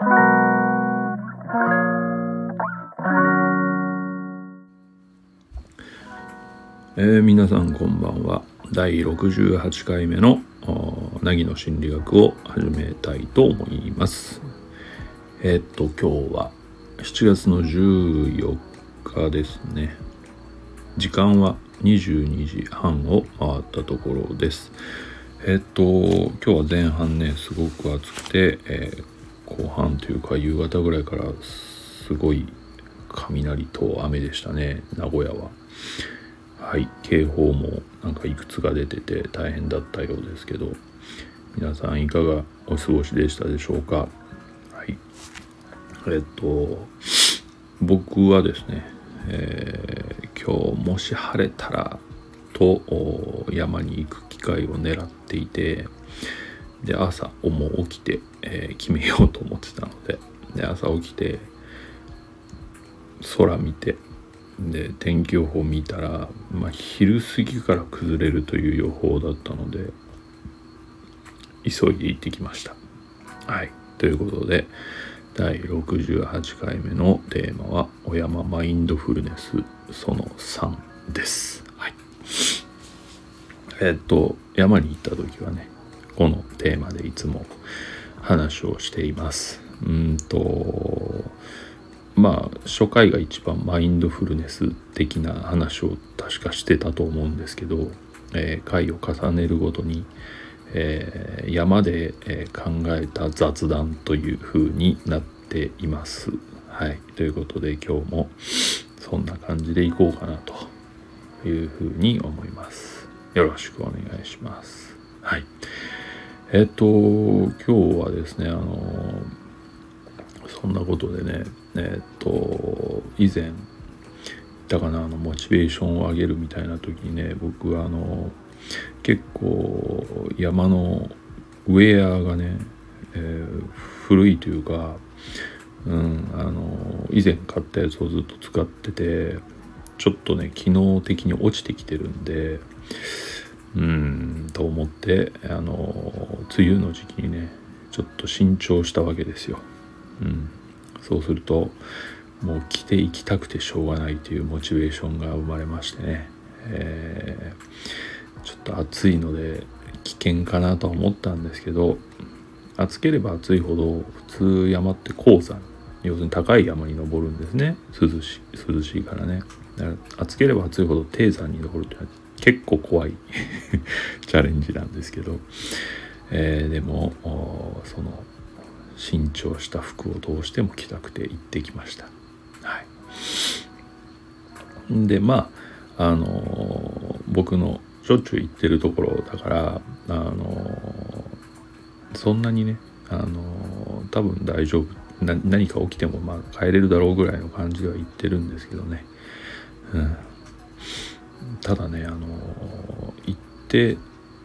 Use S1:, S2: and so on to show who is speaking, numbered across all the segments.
S1: えー、皆さんこんばんは。第68回目の凪の心理学を始めたいと思います。えー、っと今日は7月の14日ですね。時間は22時半を回ったところです。え、っと今日は前半ねすごく暑くて、え後半というか夕方ぐらいからすごい雷と雨でしたね。名古屋は。はい。警報もなんかいくつか出てて大変だったようですけど。皆さんいかがお過ごしでしたでしょうか？はい。えっと僕はですね、えー、今日もし晴れたらと山に行く機会を狙っていてで朝もう起きて、えー、決めようと思ってたのでで朝起きて空見てで天気予報見たら、まあ、昼過ぎから崩れるという予報だったので急いで行ってきました。はいということで第68回目のテーマは「お山マインドフルネスその3」です。はい、えっと山に行った時はねこのテーマでいつも話をしています。うんとまあ初回が一番マインドフルネス的な話を確かしてたと思うんですけど、えー、回を重ねるごとに、えー、山で、え考えた雑談という風になっています。はい、ということで今日もそんな感じでいこうかなというふうに思います。よろしくお願いします。はい。えっと、今日はですね、あの、そんなことでね、えっと以前だかなあのモチベーションを上げるみたいな時にね僕はあの結構山のウェアがね、えー、古いというか、うん、あの以前買ったやつをずっと使っててちょっとね機能的に落ちてきてるんでうんと思ってあの梅雨の時期にねちょっと新調したわけですよ。うん。そうするともう着ていきたくてしょうがないというモチベーションが生まれましてね、えー、ちょっと暑いので危険かなとは思ったんですけど暑ければ暑いほど普通山って高山要するに高い山に登るんですね。涼し涼しいからね。暑ければ暑いほど低山に登るというのは結構怖い。チャレンジなんですけど、えー、でもその新調した服をどうしても着たくて行ってきました。はい、でまああの僕のしょっちゅう行ってるところだからあのそんなにねあの多分大丈夫。何か起きてもまあ帰れるだろうぐらいの感じでは言ってるんですけどね、うん、ただねあの行って、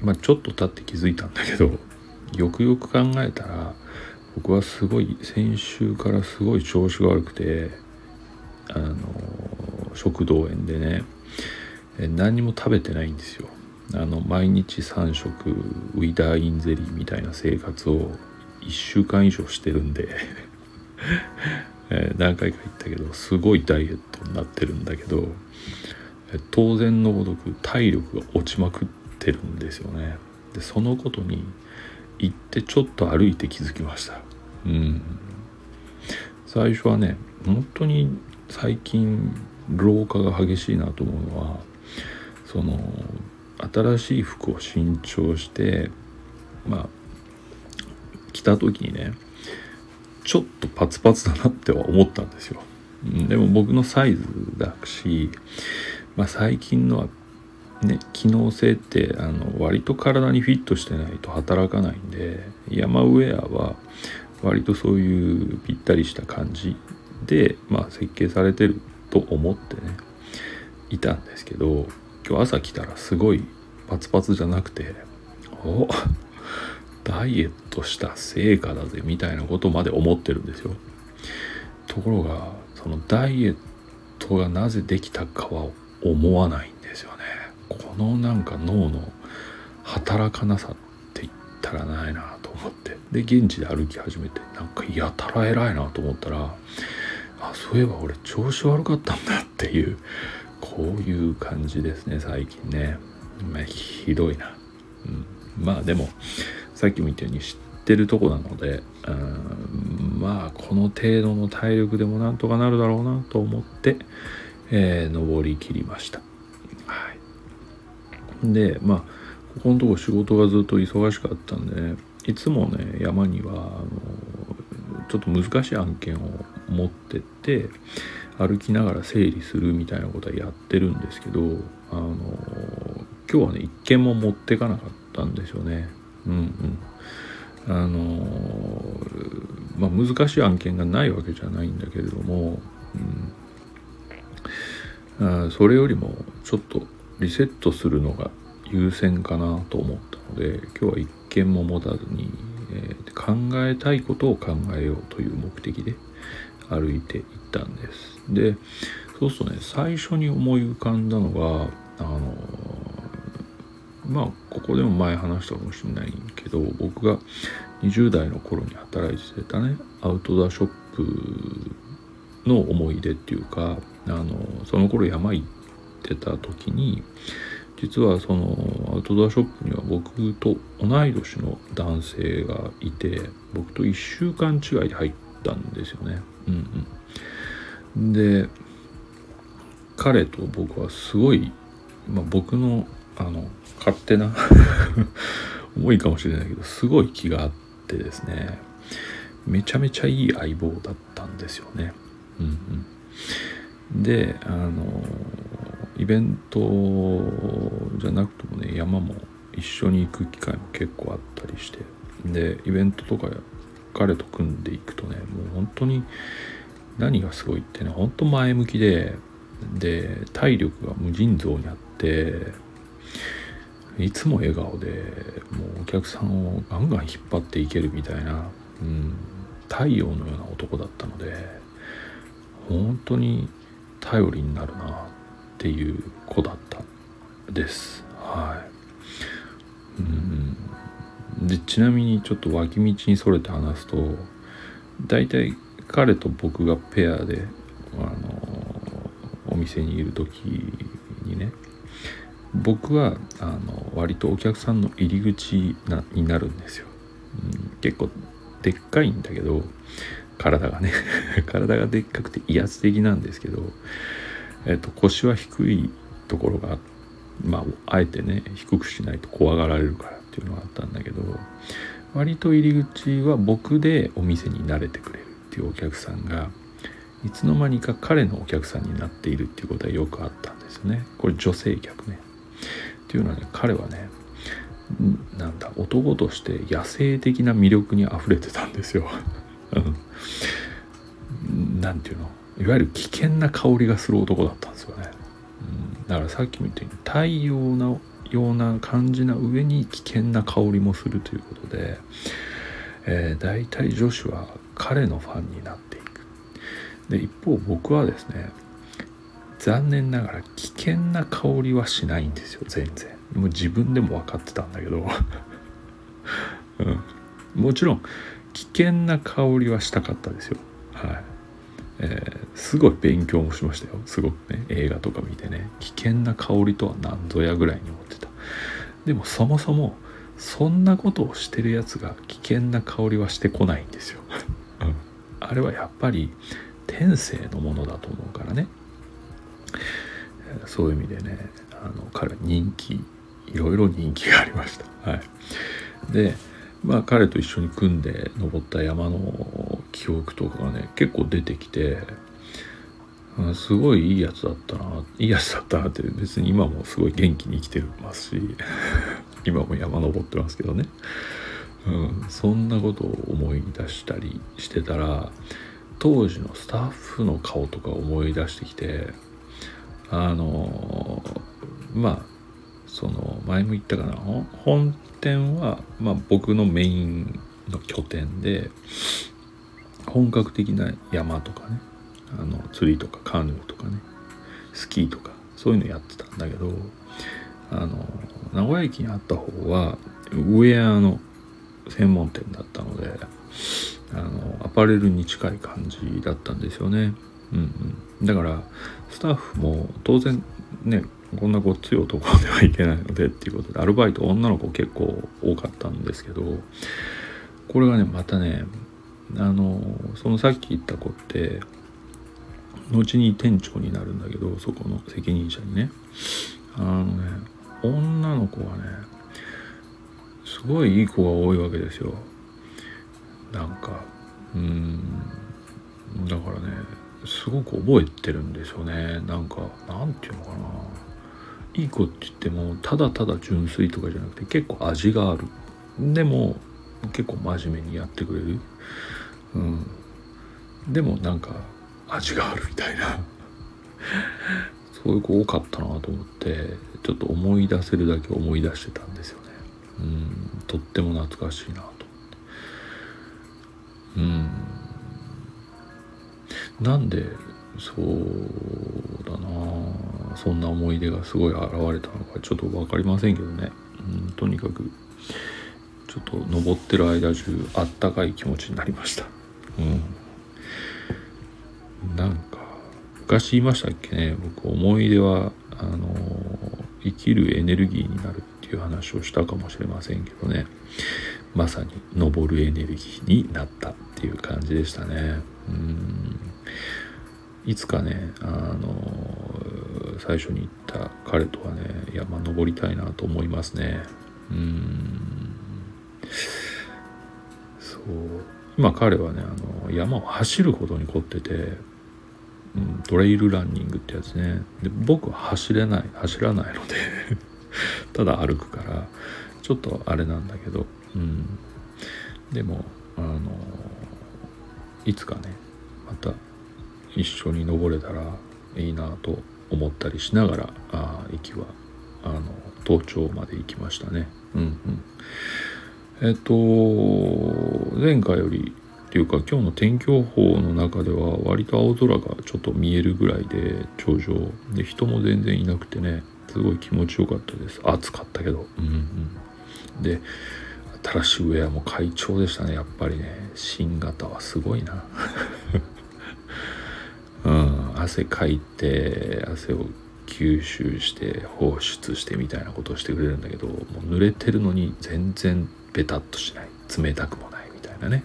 S1: まあ、ちょっと経って気づいたんだけど よくよく考えたら僕はすごい先週からすごい調子が悪くてあの食道炎でね何も食べてないんですよ。あの毎日3食ウィダーインゼリーみたいな生活を1週間以上してるんで 何回か言ったけどすごいダイエットになってるんだけど当然のごとく体力が落ちまくってるんですよね。でそのことに行ってちょっと歩いて気づきました。うん。最初はね本当に最近老化が激しいなと思うのはその新しい服を新調してまあ着た時にねちょっとパツパツだなっては思ったんですよ。でも僕のサイズだし、まあ、最近のはね機能性ってあの割と体にフィットしてないと働かないんで山ウェアは割とそういうぴったりした感じで、まあ、設計されてると思ってねいたんですけど今日朝来たらすごいパツパツじゃなくておダイエットした成果だぜみたいなことまで思ってるんですよ。ところがそのダイエットがなぜできたかは思わないんですよね。このなんか脳の働かなさって言ったらないなと思って。で現地で歩き始めてなんかやたら偉いなと思ったらあそういえば俺調子悪かったんだっていうこういう感じですね最近ね、まあ、ひどいな、うん、まあでもさっきも言ったように知ってるとこなのでうんまあこの程度の体力でもなんとかなるだろうなと思って、えー、登りきりました。はい、でまあここのとこ仕事がずっと忙しかったんで、ね、いつもね山にはあのちょっと難しい案件を持ってって歩きながら整理するみたいなことはやってるんですけどあの今日はね一件も持ってかなかったんですよね。うんうんあのまあ、難しい案件がないわけじゃないんだけれども、うん、あそれよりもちょっとリセットするのが優先かなと思ったので今日は一件も持たずに、えー、考えたいことを考えようという目的で歩いていったんです。でそうするとね最初に思い浮かんだのがあのまあここでも前話したかもしれないけど僕が20代の頃に働いてたねアウトドアショップの思い出っていうかあのその頃山行ってた時に実はそのアウトドアショップには僕と同い年の男性がいて僕と1週間違いで入ったんですよね。うんうん、で彼と僕はすごい、まあ、僕のあの勝手な 重いかもしれないけどすごい気があってですねめちゃめちゃいい相棒だったんですよね。うんうん、であのイベントじゃなくてもね山も一緒に行く機会も結構あったりして。でイベントとか彼と組んでいくとねもう本当に何がすごいってね本当前向きでで体力が無尽蔵にあっていつも笑顔でもうお客さんをガンガン引っ張っていけるみたいな、うん、太陽のような男だったので本当に頼りになるなっていう子だったです。はい。うん。でちなみにちょっと脇道にそれて話すと大体彼と僕がペアであのお店にいる時にね僕はあの割とお客さんの入り口なになるんですよ、うん、結構でっかいんだけど体がね。体がでっかくて威圧的なんですけど、えっと、腰は低いところがまああえてね低くしないと怖がられるからっていうのがあったんだけど割と入り口は僕でお店に慣れてくれるっていうお客さんがいつの間にか彼のお客さんになっているっていうことはよくあったんですよね。これ女性客ね。っていうのはね彼はねなんだ男として野生的な魅力にあふれてたんですよ。何ていうの？いわゆる危険な香りがする男だったんですよね、うん、だからさっきも言ったように太陽のような感じな上に危険な香りもするということで、えー、大体女子は彼のファンになっていく。で一方僕はですね残念ながら危険な香りはしないんですよ全然。もう自分でも分かってたんだけど、うん、もちろん危険な香りはしたかったですよ。はい。えー、すごい勉強もしましたよ。すごくね。映画とか見てね。危険な香りとは何ぞやぐらいに思ってた。でもそもそもそんなことをしてるやつが危険な香りはしてこないんですよ、うん、あれはやっぱり天性のものだと思うからね。そういう意味でねあの彼は人気いろいろ人気がありました。はい。でまあ彼と一緒に組んで登った山の記憶とかがね結構出てきてすごいいいやつだったないいやつだったなって別に今もすごい元気に生きてますし 今も山登ってますけどね、うん、そんなことを思い出したりしてたら当時のスタッフの顔とか思い出してきてあのまあその前も言ったかな？本店は、まあ、僕のメインの拠点で本格的な山とかねあの釣りとかカヌーとかねスキーとかそういうのやってたんだけどあの名古屋駅にあった方はウェアの専門店だったのであのアパレルに近い感じだったんですよね。うんうん、だからスタッフも当然ねこんなごっつい男ではいけないのでっていうことでアルバイト女の子結構多かったんですけどこれがねまたねあのそのさっき言った子って後に店長になるんだけどそこの責任者にね。あのね女の子はねすごいいい子が多いわけですよ。なんかうんだからねすごく覚えてるんですよね。なんかなんていうのかな。いい子って言ってもただただ純粋とかじゃなくて結構味がある。でも結構真面目にやってくれる。うん。でもなんか味があるみたいな。そういう子多かったなと思ってちょっと思い出せるだけ思い出してたんですよね。うん。とっても懐かしいなと思って。うん。なんでそうだな。そんな思い出がすごい現れたのかちょっと分かりませんけどね、うん、とにかくちょっと登ってる間中あったかい気持ちになりました。うん。なんか昔言いましたっけね。僕思い出はあの生きるエネルギーになるっていう話をしたかもしれませんけどね。まさに登るエネルギーになったっていう感じでしたね。うん。いつかねあの最初に言った彼とはね山登りたいなと思いますね。うん。そう。今彼はねあの山を走るほどに凝ってて、うん、トレイルランニングってやつね。で僕は走れない走らないので ただ歩くからちょっとあれなんだけど、うん、でもあのいつかねまた一緒に登れたらいいなと思ったりしながらあ息はあの登頂まで行きましたね。うんうん。えっと前回よりっていうか今日の天気予報の中では割と青空がちょっと見えるぐらいで頂上。で人も全然いなくてねすごい気持ちよかったです。暑かったけど。うんうん。で新しいウェアも快調でしたねやっぱりね。新型はすごいな。うん。汗かいて汗を吸収して放出してみたいなことをしてくれるんだけどもう濡れてるのに全然ベタっとしない。冷たくもないみたいなね、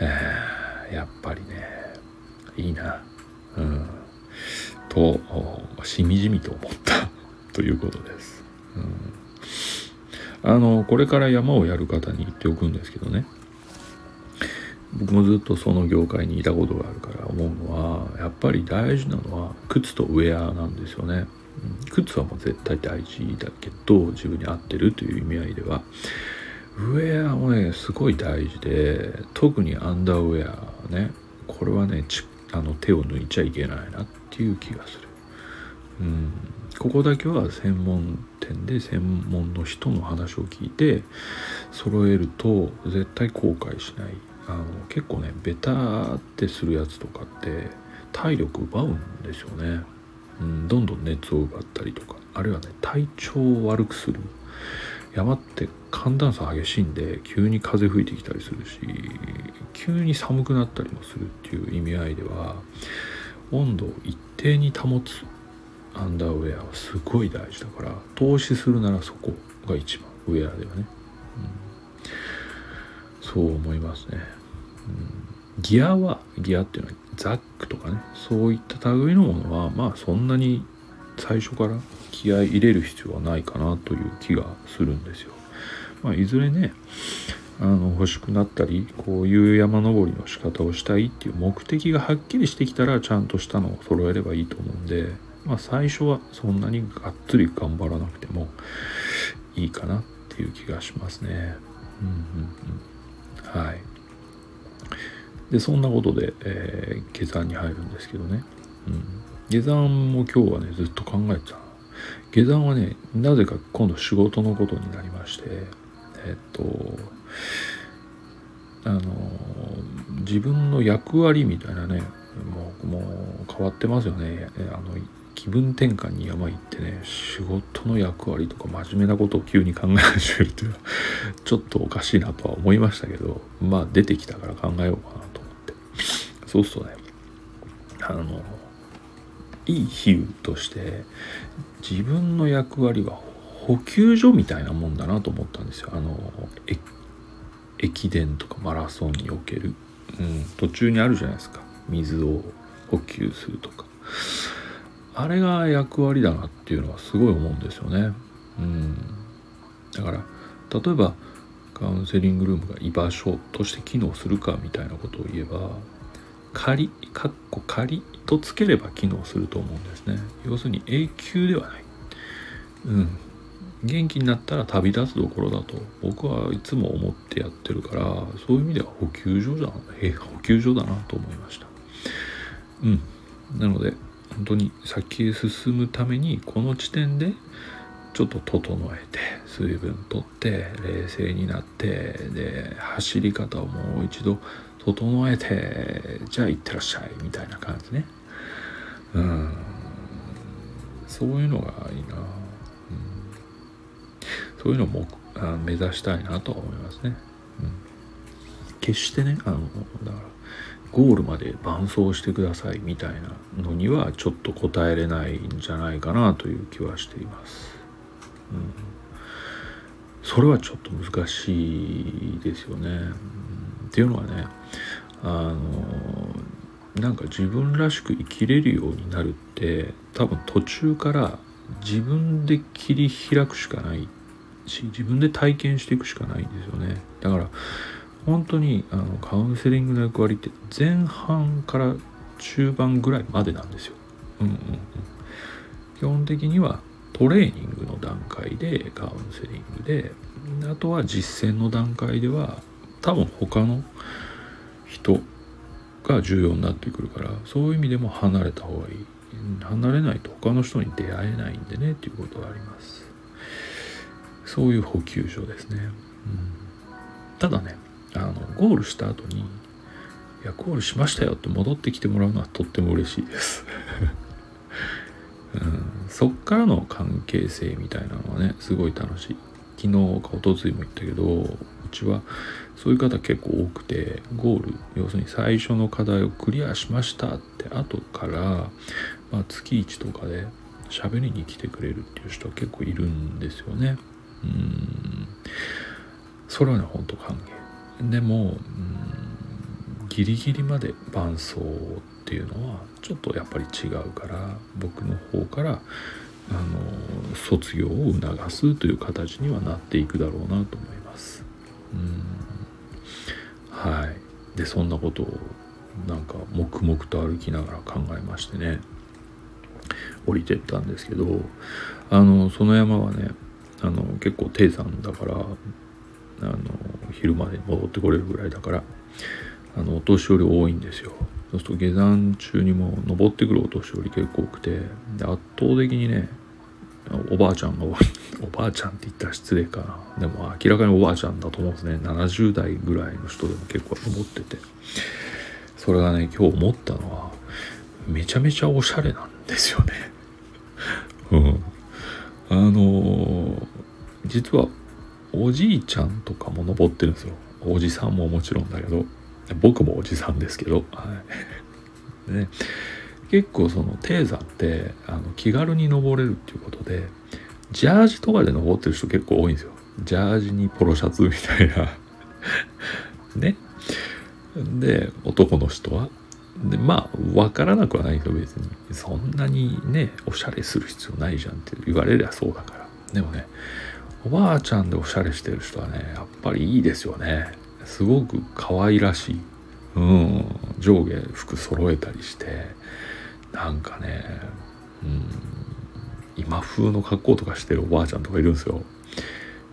S1: えー、やっぱりねいいな。うん。としみじみと思った。ということです、うん、あのこれから山をやる方に言っておくんですけどね。僕もずっとその業界にいたことがあるから思うのはやっぱり大事なのは靴とウェアなんですよね。靴はもう絶対大事だけど自分に合ってるという意味合いではウェアもねすごい大事で特にアンダーウェアねこれはねあの手を抜いちゃいけないなっていう気がする。うん。ここだけは専門店で専門の人の話を聞いて揃えると絶対後悔しない。あの結構ねベタってするやつとかって体力奪うんですよね、うん、どんどん熱を奪ったりとか。あるいはね体調を悪くする。山って寒暖差激しいんで急に風吹いてきたりするし急に寒くなったりもするっていう意味合いでは温度を一定に保つ。アンダーウェアはすごい大事だから投資するならそこが一番ウェアではね、うん、そう思いますね、うん、ギアはギアっていうのはザックとかねそういった類のものはまあそんなに最初から気合い入れる必要はないかなという気がするんですよ。まあ、いずれねあの欲しくなったりこういう山登りの仕方をしたいっていう目的がはっきりしてきたらちゃんとしたのを揃えればいいと思うんで、まあ、最初はそんなにがっつり頑張らなくてもいいかなっていう気がしますね。うんうんうん、はい。でそんなことで、えー、下山に入るんですけどね、うん、下山も今日はねずっと考えてた。下山はねなぜか今度仕事のことになりましてえっとあの自分の役割みたいなねもうもう変わってますよね。あの気分転換に山行ってね仕事の役割とか真面目なことを急に考え始めるというのは ちょっとおかしいなとは思いましたけどまあ出てきたから考えようかなと思って。そうするとねあのいい比喩として自分の役割は補給所みたいなもんだなと思ったんですよ。あの駅伝とかマラソンにおける、うん、途中にあるじゃないですか。水を補給するとか。あれが役割だなっていうのはすごい思うんですよね。うん、だから例えばカウンセリングルームが居場所として機能するかみたいなことを言えば仮かっこ仮とつければ機能すると思うんですね。要するに永久ではない。うん。元気になったら旅立つどころだと僕はいつも思ってやってるからそういう意味では補給所だ補給所だなと思いました。うん。なので本当に先へ進むためにこの地点でちょっと整えて水分とって冷静になってで走り方をもう一度整えてじゃあ行ってらっしゃいみたいな感じね。うん。そういうのがいいな、うん、そういうのも目指したいなと思いますね、うん、決してねあのだからゴールまで伴走してくださいみたいなのにはちょっと答えれないんじゃないかなという気はしています。うん、それはちょっと難しいですよね。うん、っていうのはねあのなんか自分らしく生きれるようになるって多分途中から自分で切り開くしかないし自分で体験していくしかないんですよね。だから本当にあのカウンセリングの役割って前半から中盤ぐらいまでなんですよ。うんうんうん、基本的にはトレーニングの段階でカウンセリングであとは実践の段階では多分他の人が重要になってくるからそういう意味でも離れた方がいい。離れないと他の人に出会えないんでねっていうことがあります。そういう補給所ですね、うん、ただねあのゴールした後に「いやゴールしましたよ」って戻ってきてもらうのはとっても嬉しいです、うん、そっからの関係性みたいなのはねすごい楽しい。昨日か一昨日も言ったけどうちはそういう方結構多くてゴール要するに最初の課題をクリアしましたって後から、まあ、月1とかで喋りに来てくれるっていう人は結構いるんですよね。うん。それはねほんと歓迎。でも、うん、ギリギリまで伴奏っていうのはちょっとやっぱり違うから僕の方からあの卒業を促すという形にはなっていくだろうなと思います。うんはいでそんなことをなんか黙々と歩きながら考えましてね降りてったんですけどあのその山はねあの結構低山だから昼まで戻ってこれるぐらいだからあのお年寄り多いんですよ。そうすると下山中にも登ってくるお年寄り結構多くてで圧倒的にねおばあちゃんが多い。おばあちゃんって言ったら失礼かな。でも明らかにおばあちゃんだと思うんですね。70代ぐらいの人でも結構登ってて。それがね今日思ったのはめちゃめちゃおしゃれなんですよね。うん。あのー、実はおじいちゃんとかも登ってるんですよ。おじさんももちろんだけど。僕もおじさんですけど、はい、ね、結構その低山ってあの気軽に登れるっていうことでジャージとかで登ってる人結構多いんですよ。ジャージにポロシャツみたいな。ね。で男の人は。でまあ分からなくはないけど別に。そんなにねおしゃれする必要ないじゃんって言われりゃそうだから。でもねおばあちゃんでおしゃれしてる人はねやっぱりいいですよね。すごく可愛らしい。うん。上下服揃えたりしてなんかねうん。今風の格好とかしてるおばあちゃんとかいるんですよ。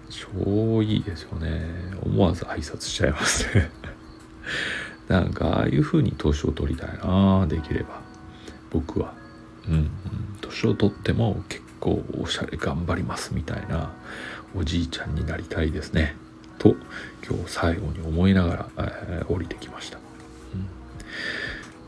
S1: 超いいですよね。思わず挨拶しちゃいますね。なんかああいう風に年を取りたいなできれば。僕は。うん年を取っても結構おしゃれ頑張りますみたいなおじいちゃんになりたいですね。と今日最後に思いながら、えー、降りてきました、うん、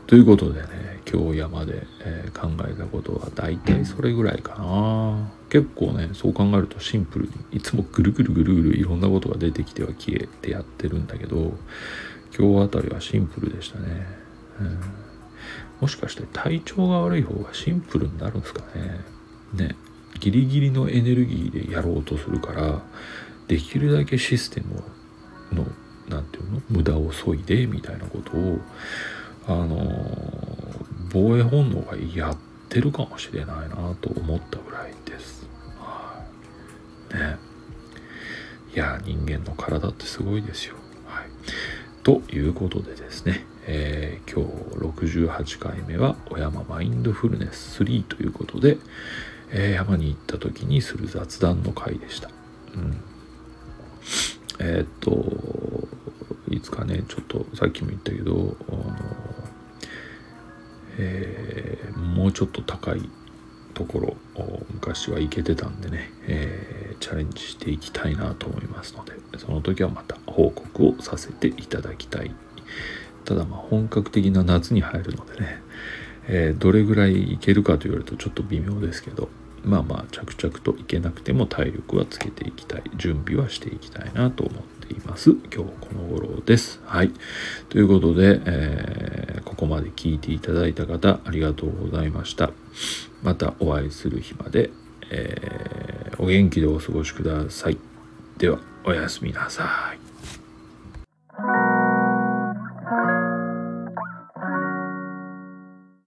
S1: ということでね京山で、えー、考えたことは大体それぐらいかな。結構ねそう考えるとシンプルにいつもぐるぐるぐるぐるいろんなことが出てきては消えてやってるんだけど今日あたりはシンプルでしたね、うん、もしかして体調が悪い方がシンプルになるんですかね。ね。ギリギリのエネルギーでやろうとするからできるだけシステムの何て言うの？無駄を削いでみたいなことをあの防衛本能がやってるかもしれないなと思ったぐらいです。はい、ね。いや人間の体ってすごいですよ。はい、ということでですね、えー、今日68回目は「お山マインドフルネス3」ということで、えー、山に行った時にする雑談の回でした。うん、えー、っといつかねちょっとさっきも言ったけどあのえー、もうちょっと高いところ昔は行けてたんでね、えー、チャレンジしていきたいなと思いますのでその時はまた報告をさせていただきたいただまあ本格的な夏に入るのでね、えー、どれぐらい行けるかと言われるとちょっと微妙ですけどまあまあ着々と行けなくても体力はつけていきたい準備はしていきたいなと思っています。今日この頃です。はい。ということで、えー、ここまで聞いていただいた方ありがとうございました。またお会いする日まで、えー、お元気でお過ごしください。ではおやすみなさい。